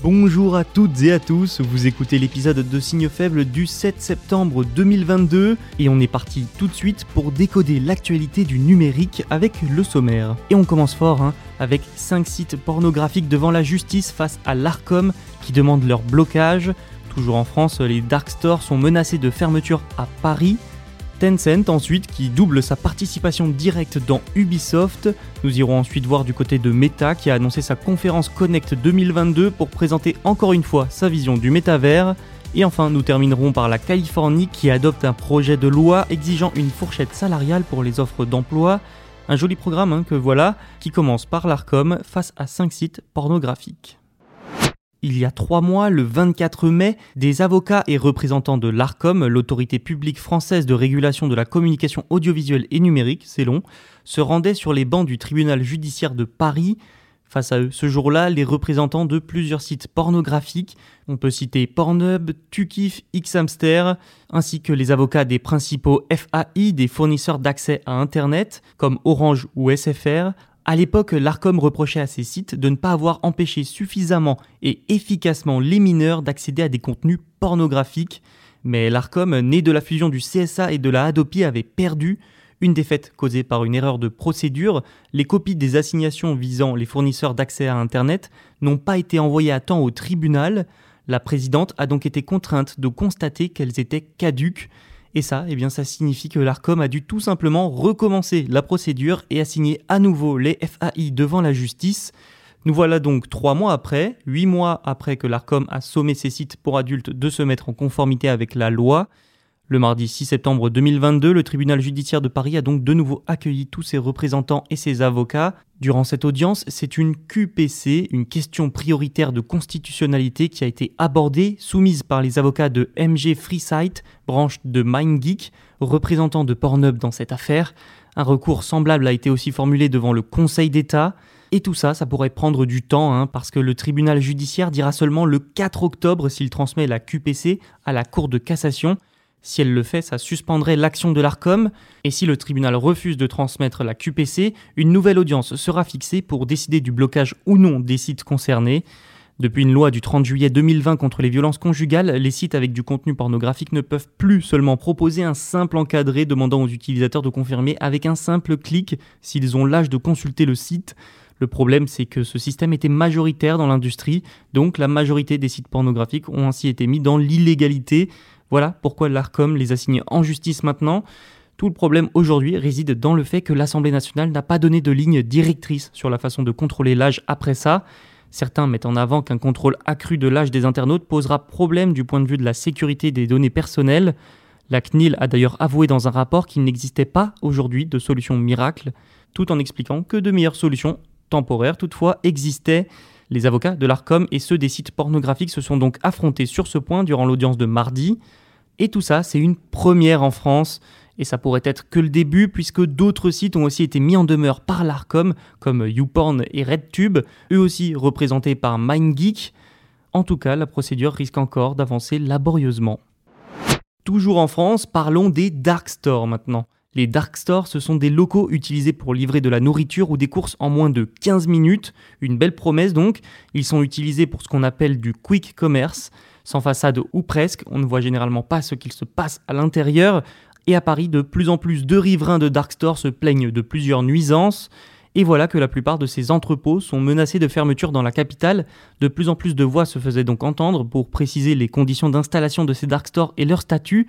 Bonjour à toutes et à tous, vous écoutez l'épisode de Signaux faibles du 7 septembre 2022 et on est parti tout de suite pour décoder l'actualité du numérique avec le sommaire. Et on commence fort hein, avec 5 sites pornographiques devant la justice face à l'ARCOM qui demande leur blocage. Toujours en France, les dark stores sont menacés de fermeture à Paris. Tencent ensuite qui double sa participation directe dans Ubisoft. Nous irons ensuite voir du côté de Meta qui a annoncé sa conférence Connect 2022 pour présenter encore une fois sa vision du métavers. Et enfin, nous terminerons par la Californie qui adopte un projet de loi exigeant une fourchette salariale pour les offres d'emploi. Un joli programme hein, que voilà, qui commence par l'ARCOM face à 5 sites pornographiques. Il y a trois mois, le 24 mai, des avocats et représentants de l'ARCOM, l'autorité publique française de régulation de la communication audiovisuelle et numérique, c'est long, se rendaient sur les bancs du tribunal judiciaire de Paris. Face à eux, ce jour-là, les représentants de plusieurs sites pornographiques, on peut citer Pornhub, Tukif, Xhamster, ainsi que les avocats des principaux FAI, des fournisseurs d'accès à Internet, comme Orange ou SFR, à l'époque, l'ARCOM reprochait à ces sites de ne pas avoir empêché suffisamment et efficacement les mineurs d'accéder à des contenus pornographiques. Mais l'ARCOM, né de la fusion du CSA et de la Hadopi, avait perdu. Une défaite causée par une erreur de procédure, les copies des assignations visant les fournisseurs d'accès à Internet n'ont pas été envoyées à temps au tribunal. La présidente a donc été contrainte de constater qu'elles étaient caduques. Et ça, eh bien, ça signifie que l'ARCOM a dû tout simplement recommencer la procédure et assigner à nouveau les FAI devant la justice. Nous voilà donc trois mois après, huit mois après que l'ARCOM a sommé ses sites pour adultes de se mettre en conformité avec la loi. Le mardi 6 septembre 2022, le tribunal judiciaire de Paris a donc de nouveau accueilli tous ses représentants et ses avocats. Durant cette audience, c'est une QPC, une question prioritaire de constitutionnalité qui a été abordée, soumise par les avocats de MG Freesite, branche de MindGeek, représentant de Pornhub dans cette affaire. Un recours semblable a été aussi formulé devant le Conseil d'État. Et tout ça, ça pourrait prendre du temps, hein, parce que le tribunal judiciaire dira seulement le 4 octobre s'il transmet la QPC à la Cour de cassation. Si elle le fait, ça suspendrait l'action de l'ARCOM, et si le tribunal refuse de transmettre la QPC, une nouvelle audience sera fixée pour décider du blocage ou non des sites concernés. Depuis une loi du 30 juillet 2020 contre les violences conjugales, les sites avec du contenu pornographique ne peuvent plus seulement proposer un simple encadré demandant aux utilisateurs de confirmer avec un simple clic s'ils ont l'âge de consulter le site. Le problème, c'est que ce système était majoritaire dans l'industrie, donc la majorité des sites pornographiques ont ainsi été mis dans l'illégalité. Voilà pourquoi l'ARCOM les a signés en justice maintenant. Tout le problème aujourd'hui réside dans le fait que l'Assemblée nationale n'a pas donné de ligne directrice sur la façon de contrôler l'âge après ça. Certains mettent en avant qu'un contrôle accru de l'âge des internautes posera problème du point de vue de la sécurité des données personnelles. La CNIL a d'ailleurs avoué dans un rapport qu'il n'existait pas aujourd'hui de solution miracle, tout en expliquant que de meilleures solutions temporaires toutefois existaient. Les avocats de l'ARCOM et ceux des sites pornographiques se sont donc affrontés sur ce point durant l'audience de mardi. Et tout ça, c'est une première en France. Et ça pourrait être que le début, puisque d'autres sites ont aussi été mis en demeure par l'ARCOM, comme YouPorn et RedTube, eux aussi représentés par MindGeek. En tout cas, la procédure risque encore d'avancer laborieusement. Toujours en France, parlons des dark stores maintenant. Les dark stores, ce sont des locaux utilisés pour livrer de la nourriture ou des courses en moins de 15 minutes. Une belle promesse donc. Ils sont utilisés pour ce qu'on appelle du quick commerce. Sans façade ou presque, on ne voit généralement pas ce qu'il se passe à l'intérieur. Et à Paris, de plus en plus de riverains de Dark Store se plaignent de plusieurs nuisances. Et voilà que la plupart de ces entrepôts sont menacés de fermeture dans la capitale. De plus en plus de voix se faisaient donc entendre pour préciser les conditions d'installation de ces dark stores et leur statut.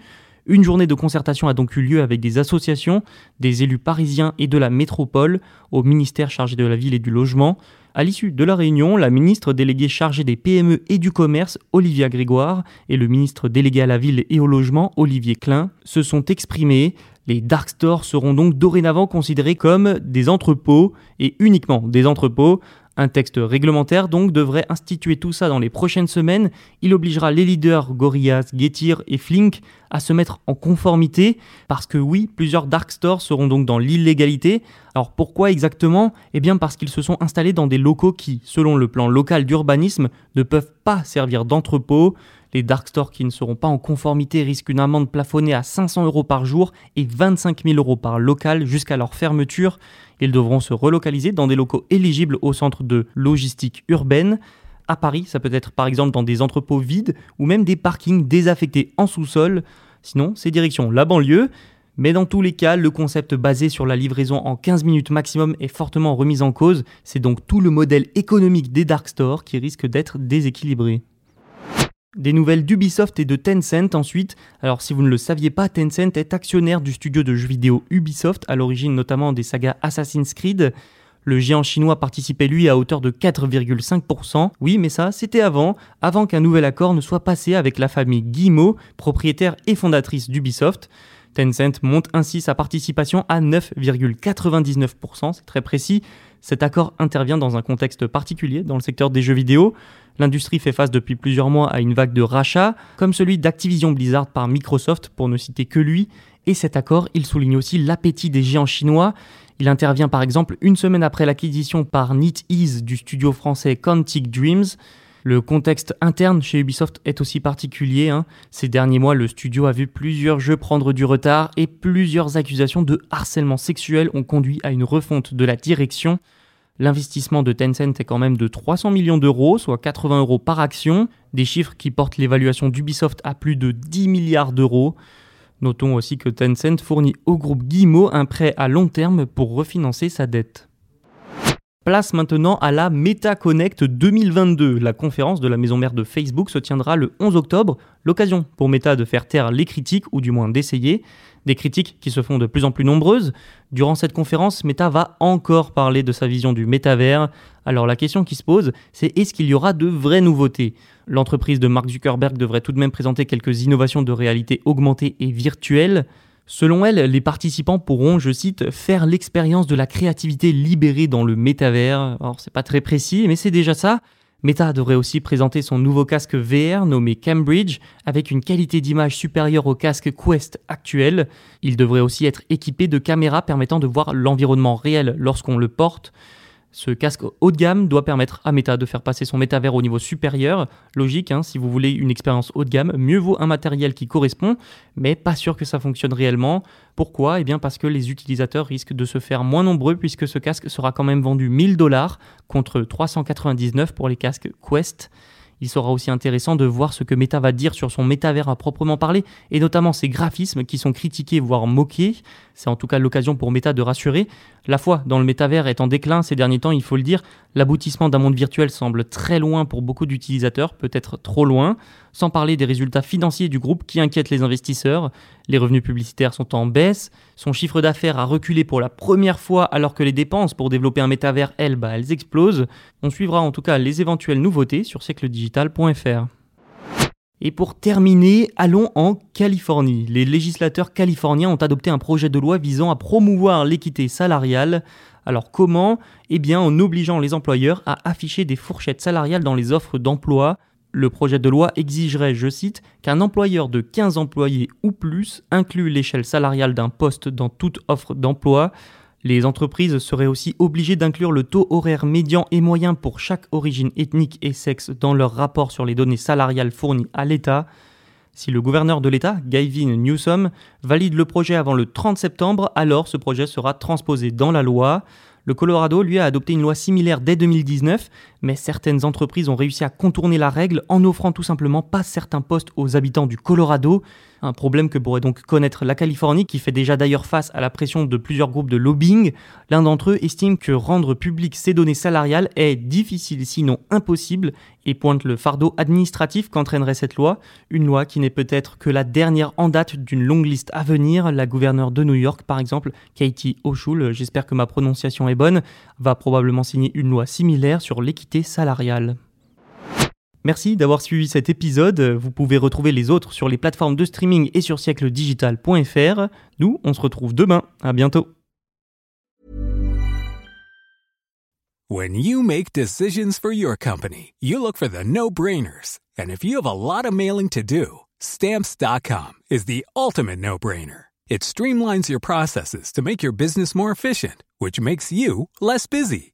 Une journée de concertation a donc eu lieu avec des associations, des élus parisiens et de la métropole, au ministère chargé de la ville et du logement. À l'issue de la réunion, la ministre déléguée chargée des PME et du commerce, Olivia Grégoire, et le ministre délégué à la ville et au logement, Olivier Klein, se sont exprimés. Les dark stores seront donc dorénavant considérés comme des entrepôts et uniquement des entrepôts. Un texte réglementaire donc devrait instituer tout ça dans les prochaines semaines. Il obligera les leaders Gorillaz, Getir et Flink à se mettre en conformité parce que oui, plusieurs dark stores seront donc dans l'illégalité. Alors pourquoi exactement? Eh bien parce qu'ils se sont installés dans des locaux qui, selon le plan local d'urbanisme, ne peuvent pas servir d'entrepôt. Les dark stores qui ne seront pas en conformité risquent une amende plafonnée à 500 euros par jour et 25 000 euros par local jusqu'à leur fermeture. Ils devront se relocaliser dans des locaux éligibles au centre de logistique urbaine. À Paris, ça peut être par exemple dans des entrepôts vides ou même des parkings désaffectés en sous-sol. Sinon, c'est direction la banlieue. Mais dans tous les cas, le concept basé sur la livraison en 15 minutes maximum est fortement remis en cause. C'est donc tout le modèle économique des dark stores qui risque d'être déséquilibré. Des nouvelles d'Ubisoft et de Tencent ensuite. Alors si vous ne le saviez pas, Tencent est actionnaire du studio de jeux vidéo Ubisoft, à l'origine notamment des sagas Assassin's Creed. Le géant chinois participait lui à hauteur de 4,5%. Oui, mais ça, c'était avant, avant qu'un nouvel accord ne soit passé avec la famille Guillemot, propriétaire et fondatrice d'Ubisoft. Tencent monte ainsi sa participation à 9,99%, c'est très précis. Cet accord intervient dans un contexte particulier dans le secteur des jeux vidéo. L'industrie fait face depuis plusieurs mois à une vague de rachats, comme celui d'Activision Blizzard par Microsoft, pour ne citer que lui. Et cet accord, il souligne aussi l'appétit des géants chinois. Il intervient par exemple une semaine après l'acquisition par NetEase du studio français Quantic Dreams. Le contexte interne chez Ubisoft est aussi particulier. Hein. Ces derniers mois, le studio a vu plusieurs jeux prendre du retard et plusieurs accusations de harcèlement sexuel ont conduit à une refonte de la direction. L'investissement de Tencent est quand même de 300 millions d'euros, soit 80 euros par action, des chiffres qui portent l'évaluation d'Ubisoft à plus de 10 milliards d'euros. Notons aussi que Tencent fournit au groupe Guillemot un prêt à long terme pour refinancer sa dette. Place maintenant à la MetaConnect 2022. La conférence de la maison mère de Facebook se tiendra le 11 octobre, l'occasion pour Meta de faire taire les critiques ou du moins d'essayer. Des critiques qui se font de plus en plus nombreuses. Durant cette conférence, Meta va encore parler de sa vision du métavers. Alors la question qui se pose, c'est est-ce qu'il y aura de vraies nouveautés? L'entreprise de Mark Zuckerberg devrait tout de même présenter quelques innovations de réalité augmentée et virtuelle. Selon elle, les participants pourront, je cite, faire l'expérience de la créativité libérée dans le métavers. Alors c'est pas très précis, mais c'est déjà ça. Meta devrait aussi présenter son nouveau casque VR nommé Cambridge avec une qualité d'image supérieure au casque Quest actuel. Il devrait aussi être équipé de caméras permettant de voir l'environnement réel lorsqu'on le porte. Ce casque haut de gamme doit permettre à Meta de faire passer son métavers au niveau supérieur. Logique, hein, si vous voulez une expérience haut de gamme, mieux vaut un matériel qui correspond, mais pas sûr que ça fonctionne réellement. Pourquoi? Eh bien parce que les utilisateurs risquent de se faire moins nombreux puisque ce casque sera quand même vendu 1000 dollars contre 399 pour les casques Quest. Il sera aussi intéressant de voir ce que Meta va dire sur son métavers à proprement parler, et notamment ses graphismes qui sont critiqués, voire moqués. C'est en tout cas l'occasion pour Meta de rassurer. La foi dans le métavers est en déclin ces derniers temps, il faut le dire. L'aboutissement d'un monde virtuel semble très loin pour beaucoup d'utilisateurs, peut-être trop loin, sans parler des résultats financiers du groupe qui inquiètent les investisseurs. Les revenus publicitaires sont en baisse, son chiffre d'affaires a reculé pour la première fois alors que les dépenses pour développer un métavers, elles, bah, elles explosent. On suivra en tout cas les éventuelles nouveautés sur siècledigital.fr. Et pour terminer, allons en Californie. Les législateurs californiens ont adopté un projet de loi visant à promouvoir l'équité salariale. Alors comment? Eh bien en obligeant les employeurs à afficher des fourchettes salariales dans les offres d'emploi. Le projet de loi exigerait, je cite, qu'un employeur de 15 employés ou plus inclue l'échelle salariale d'un poste dans toute offre d'emploi. Les entreprises seraient aussi obligées d'inclure le taux horaire médian et moyen pour chaque origine ethnique et sexe dans leur rapport sur les données salariales fournies à l'État. Si le gouverneur de l'État, Gavin Newsom, valide le projet avant le 30 septembre, alors ce projet sera transposé dans la loi. Le Colorado, lui, a adopté une loi similaire dès 2019, mais certaines entreprises ont réussi à contourner la règle en n'offrant tout simplement pas certains postes aux habitants du Colorado. Un problème que pourrait donc connaître la Californie, qui fait déjà d'ailleurs face à la pression de plusieurs groupes de lobbying. L'un d'entre eux estime que rendre public ces données salariales est difficile, sinon impossible, et pointe le fardeau administratif qu'entraînerait cette loi, une loi qui n'est peut-être que la dernière en date d'une longue liste à venir. La gouverneure de New York, par exemple, Katie Hochul, j'espère que ma prononciation est bonne, va probablement signer une loi similaire sur l'équité salariale. Merci d'avoir suivi cet épisode. Vous pouvez retrouver les autres sur les plateformes de streaming et sur siècledigital.fr. Nous, on se retrouve demain. À bientôt. When you make decisions for your company, you look for the no-brainers. And if you have a lot of mailing to do, stamps.com is the ultimate no-brainer. It streamlines your processes to make your business more efficient, which makes you less busy.